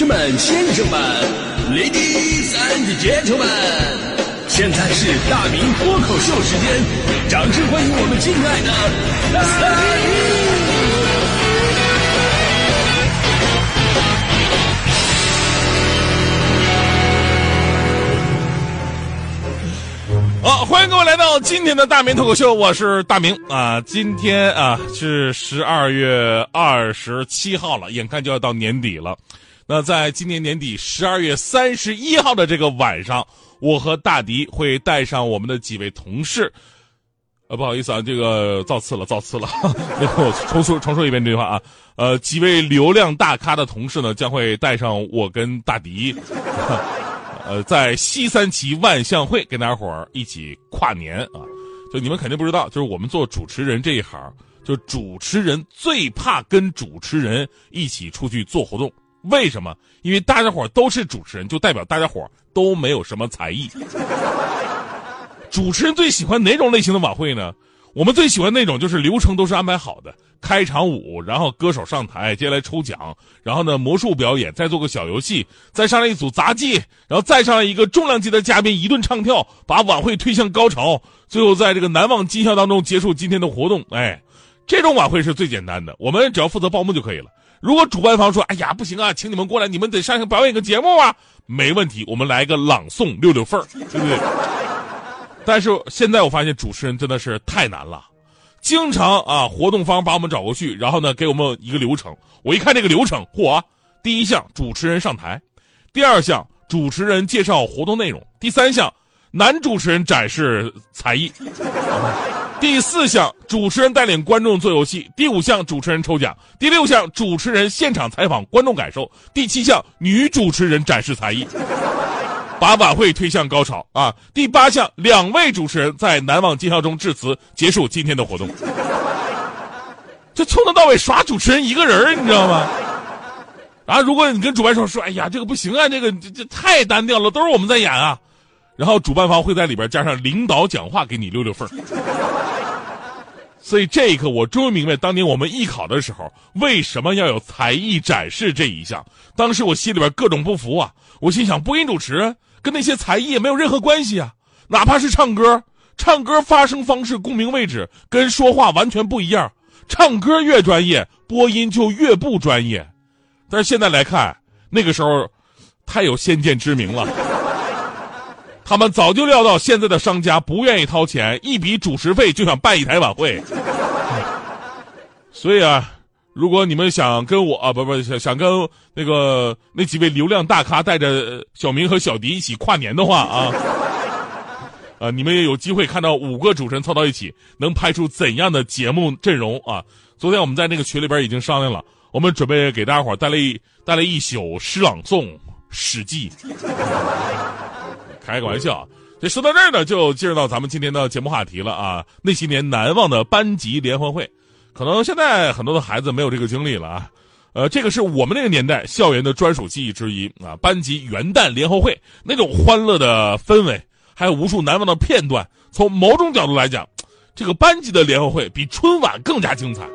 士们、先生们，Ladies and Gentlemen，现在是大明脱口秀时间，掌声欢迎我们敬爱的大明！好，欢迎各位来到今天的大明脱口秀，我是大明啊。今天啊是十二月二十七号了，眼看就要到年底了。那在今年年底十二月三十一号的这个晚上，我和大迪会带上我们的几位同事，呃，不好意思啊，这个造次了，造次了，我重说重说一遍这句话啊，呃，几位流量大咖的同事呢，将会带上我跟大迪，呃，在西三旗万象汇跟大家伙儿一起跨年啊，就你们肯定不知道，就是我们做主持人这一行，就主持人最怕跟主持人一起出去做活动。为什么？因为大家伙都是主持人，就代表大家伙都没有什么才艺。主持人最喜欢哪种类型的晚会呢？我们最喜欢那种就是流程都是安排好的，开场舞，然后歌手上台，接下来抽奖，然后呢魔术表演，再做个小游戏，再上来一组杂技，然后再上来一个重量级的嘉宾一顿唱跳，把晚会推向高潮，最后在这个难忘今宵当中结束今天的活动。哎，这种晚会是最简单的，我们只要负责报幕就可以了。如果主办方说：“哎呀，不行啊，请你们过来，你们得上去表演个节目啊。”没问题，我们来个朗诵溜溜缝儿，对不对？但是现在我发现主持人真的是太难了，经常啊，活动方把我们找过去，然后呢给我们一个流程。我一看这个流程，嚯！第一项主持人上台，第二项主持人介绍活动内容，第三项男主持人展示才艺。第四项，主持人带领观众做游戏；第五项，主持人抽奖；第六项，主持人现场采访观众感受；第七项，女主持人展示才艺，把晚会推向高潮啊！第八项，两位主持人在难忘今宵中致辞，结束今天的活动。就从头到尾耍主持人一个人你知道吗？啊，如果你跟主办方说：“哎呀，这个不行啊，这个这这太单调了，都是我们在演啊。”然后主办方会在里边加上领导讲话给你溜溜缝所以这一刻我终于明白，当年我们艺考的时候为什么要有才艺展示这一项。当时我心里边各种不服啊！我心想，播音主持跟那些才艺也没有任何关系啊，哪怕是唱歌，唱歌发声方式、共鸣位置跟说话完全不一样。唱歌越专业，播音就越不专业。但是现在来看，那个时候太有先见之明了。他们早就料到现在的商家不愿意掏钱，一笔主持费就想办一台晚会。所以啊，如果你们想跟我啊，不不想想跟那个那几位流量大咖带着小明和小迪一起跨年的话啊，啊，你们也有机会看到五个主持人凑到一起能拍出怎样的节目阵容啊！昨天我们在那个群里边已经商量了，我们准备给大家伙带来一带来一宿诗朗诵《史记》。开个玩笑，这说到这儿呢，就进入到咱们今天的节目话题了啊！那些年难忘的班级联欢会，可能现在很多的孩子没有这个经历了啊。呃，这个是我们那个年代校园的专属记忆之一啊！班级元旦联欢会那种欢乐的氛围，还有无数难忘的片段。从某种角度来讲，这个班级的联欢会比春晚更加精彩。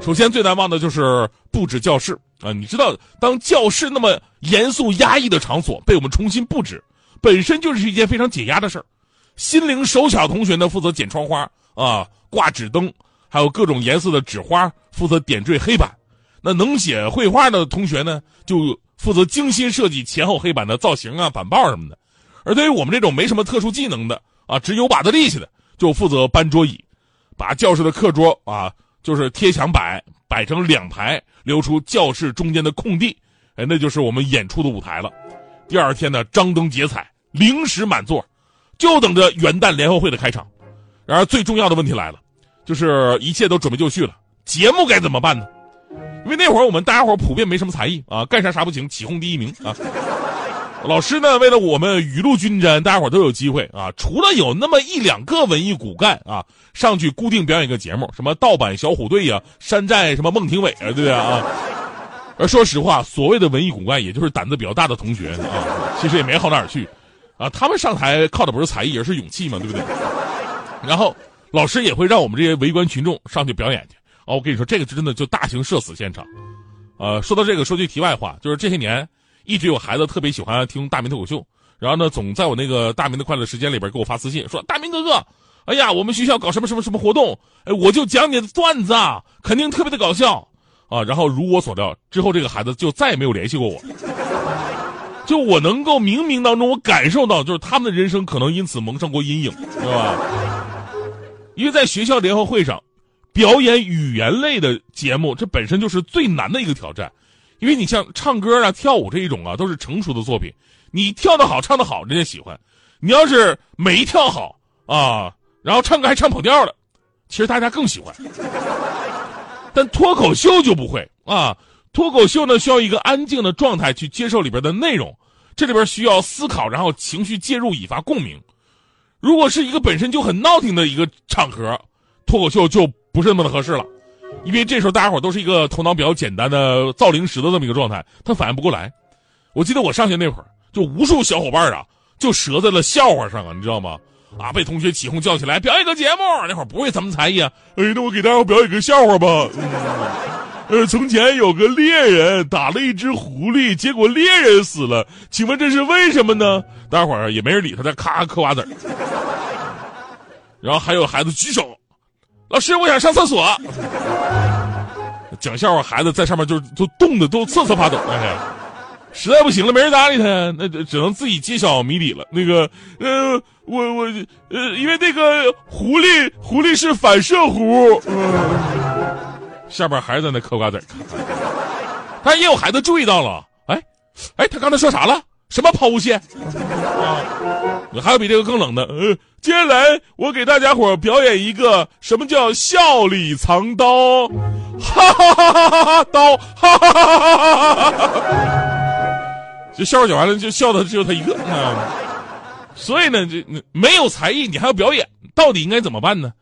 首先最难忘的就是布置教室啊！你知道，当教室那么严肃压抑的场所被我们重新布置。本身就是一件非常解压的事儿，心灵手巧同学呢负责剪窗花啊，挂纸灯，还有各种颜色的纸花，负责点缀黑板。那能写绘画的同学呢，就负责精心设计前后黑板的造型啊、板报什么的。而对于我们这种没什么特殊技能的啊，只有把子力气的，就负责搬桌椅，把教室的课桌啊，就是贴墙摆，摆成两排，留出教室中间的空地，哎，那就是我们演出的舞台了。第二天呢，张灯结彩，零食满座，就等着元旦联欢会的开场。然而最重要的问题来了，就是一切都准备就绪了，节目该怎么办呢？因为那会儿我们大家伙普遍没什么才艺啊，干啥啥不行，起哄第一名啊。老师呢，为了我们雨露均沾，大家伙都有机会啊。除了有那么一两个文艺骨干啊，上去固定表演一个节目，什么盗版小虎队呀、山寨什么孟庭苇啊，对不对啊？而说实话，所谓的文艺骨干，也就是胆子比较大的同学啊，其实也没好哪儿去，啊，他们上台靠的不是才艺，而是勇气嘛，对不对？然后老师也会让我们这些围观群众上去表演去。哦，我跟你说，这个真的就大型社死现场。呃，说到这个，说句题外话，就是这些年，一直有孩子特别喜欢听大明脱口秀，然后呢，总在我那个大明的快乐时间里边给我发私信说：“大明哥哥，哎呀，我们学校搞什么什么什么活动，哎，我就讲你的段子啊，肯定特别的搞笑啊。”然后如我所料，之后这个孩子就再也没有联系过我。就我能够冥冥当中，我感受到，就是他们的人生可能因此蒙上过阴影，对吧？因为在学校联合会上，表演语言类的节目，这本身就是最难的一个挑战。因为你像唱歌啊、跳舞这一种啊，都是成熟的作品，你跳得好、唱得好，人家喜欢；你要是没跳好啊，然后唱歌还唱跑调了，其实大家更喜欢。但脱口秀就不会啊。脱口秀呢，需要一个安静的状态去接受里边的内容，这里边需要思考，然后情绪介入，引发共鸣。如果是一个本身就很闹腾的一个场合，脱口秀就不是那么的合适了，因为这时候大家伙都是一个头脑比较简单的造零食的这么一个状态，他反应不过来。我记得我上学那会儿，就无数小伙伴啊，就折在了笑话上啊，你知道吗？啊，被同学起哄叫起来表演个节目，那会儿不会什么才艺啊，哎，那我给大家表演个笑话吧。呃，从前有个猎人打了一只狐狸，结果猎人死了。请问这是为什么呢？待会儿也没人理他，在咔嗑瓜子儿。然后还有孩子举手，老师，我想上厕所。讲笑话，孩子在上面就都冻得都瑟瑟发抖。哎呀，实在不行了，没人搭理他，那只能自己揭晓谜底了。那个，呃，我我呃，因为那个狐狸，狐狸是反射弧。下边还在那嗑瓜子，但也有孩子注意到了，哎，哎，他刚才说啥了？什么抛物线？啊，还有比这个更冷的，呃，接下来我给大家伙表演一个什么叫笑里藏刀，哈哈哈哈哈哈，刀，哈哈哈哈哈哈，这笑话讲完了就笑的只有他一个，啊，所以呢，这没有才艺你还要表演，到底应该怎么办呢？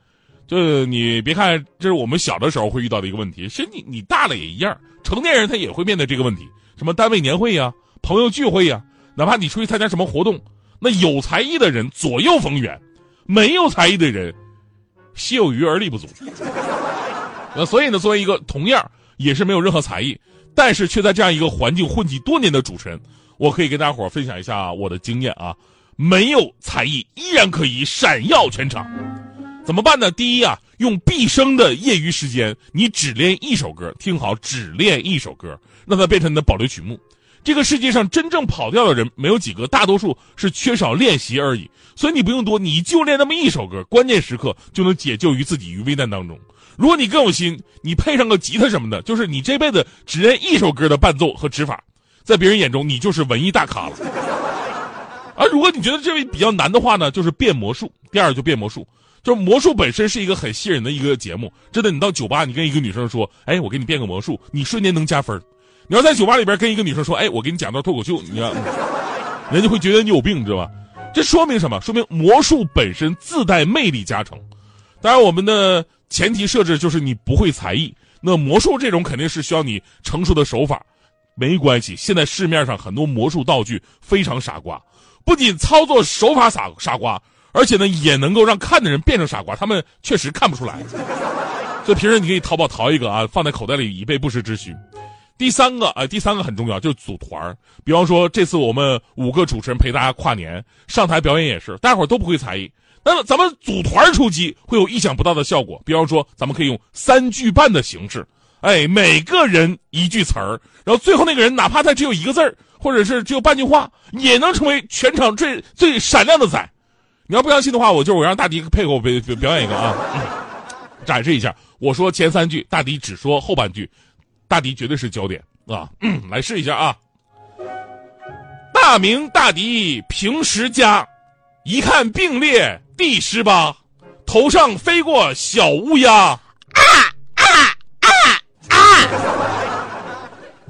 就你别看这是我们小的时候会遇到的一个问题，其实你你大了也一样，成年人他也会面对这个问题。什么单位年会呀、朋友聚会呀，哪怕你出去参加什么活动，那有才艺的人左右逢源，没有才艺的人心有余而力不足。那所以呢，作为一个同样也是没有任何才艺，但是却在这样一个环境混迹多年的主持人，我可以跟大伙分享一下我的经验啊，没有才艺依然可以闪耀全场。怎么办呢？第一啊，用毕生的业余时间，你只练一首歌，听好，只练一首歌，让它变成你的保留曲目。这个世界上真正跑调的人没有几个，大多数是缺少练习而已。所以你不用多，你就练那么一首歌，关键时刻就能解救于自己于危难当中。如果你更有心，你配上个吉他什么的，就是你这辈子只练一首歌的伴奏和指法，在别人眼中你就是文艺大咖了。而如果你觉得这位比较难的话呢，就是变魔术。第二就变魔术。就是魔术本身是一个很吸引人的一个节目，真的，你到酒吧，你跟一个女生说，哎，我给你变个魔术，你瞬间能加分。你要在酒吧里边跟一个女生说，哎，我给你讲段脱口秀，你看，人家会觉得你有病，知道吧？这说明什么？说明魔术本身自带魅力加成。当然，我们的前提设置就是你不会才艺。那魔术这种肯定是需要你成熟的手法。没关系，现在市面上很多魔术道具非常傻瓜，不仅操作手法傻傻瓜。而且呢，也能够让看的人变成傻瓜，他们确实看不出来。所以平时你可以淘宝淘一个啊，放在口袋里以备不时之需。第三个啊，第三个很重要，就是组团比方说这次我们五个主持人陪大家跨年上台表演也是，大家伙都不会才艺，那么咱们组团出击会有意想不到的效果。比方说，咱们可以用三句半的形式，哎，每个人一句词儿，然后最后那个人哪怕他只有一个字儿，或者是只有半句话，也能成为全场最最闪亮的仔。你要不相信的话，我就我让大迪配合我表表演一个啊，展示一下。我说前三句，大迪只说后半句，大迪绝对是焦点啊！来试一下啊。大明大迪平时家，一看并列第十八，头上飞过小乌鸦，啊啊啊啊！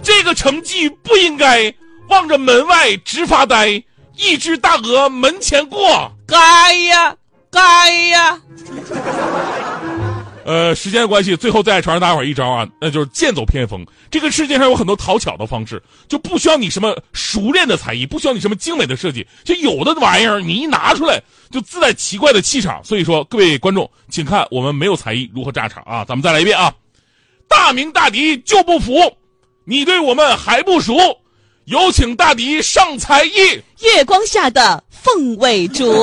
这个成绩不应该，望着门外直发呆。一只大鹅门前过，该呀，该呀。呃，时间关系，最后再传授大伙儿一招啊，那就是剑走偏锋。这个世界上有很多讨巧的方式，就不需要你什么熟练的才艺，不需要你什么精美的设计，就有的玩意儿你一拿出来就自带奇怪的气场。所以说，各位观众，请看我们没有才艺如何炸场啊！咱们再来一遍啊！大明大敌就不服，你对我们还不熟。有请大迪上才艺。月光下的凤尾竹。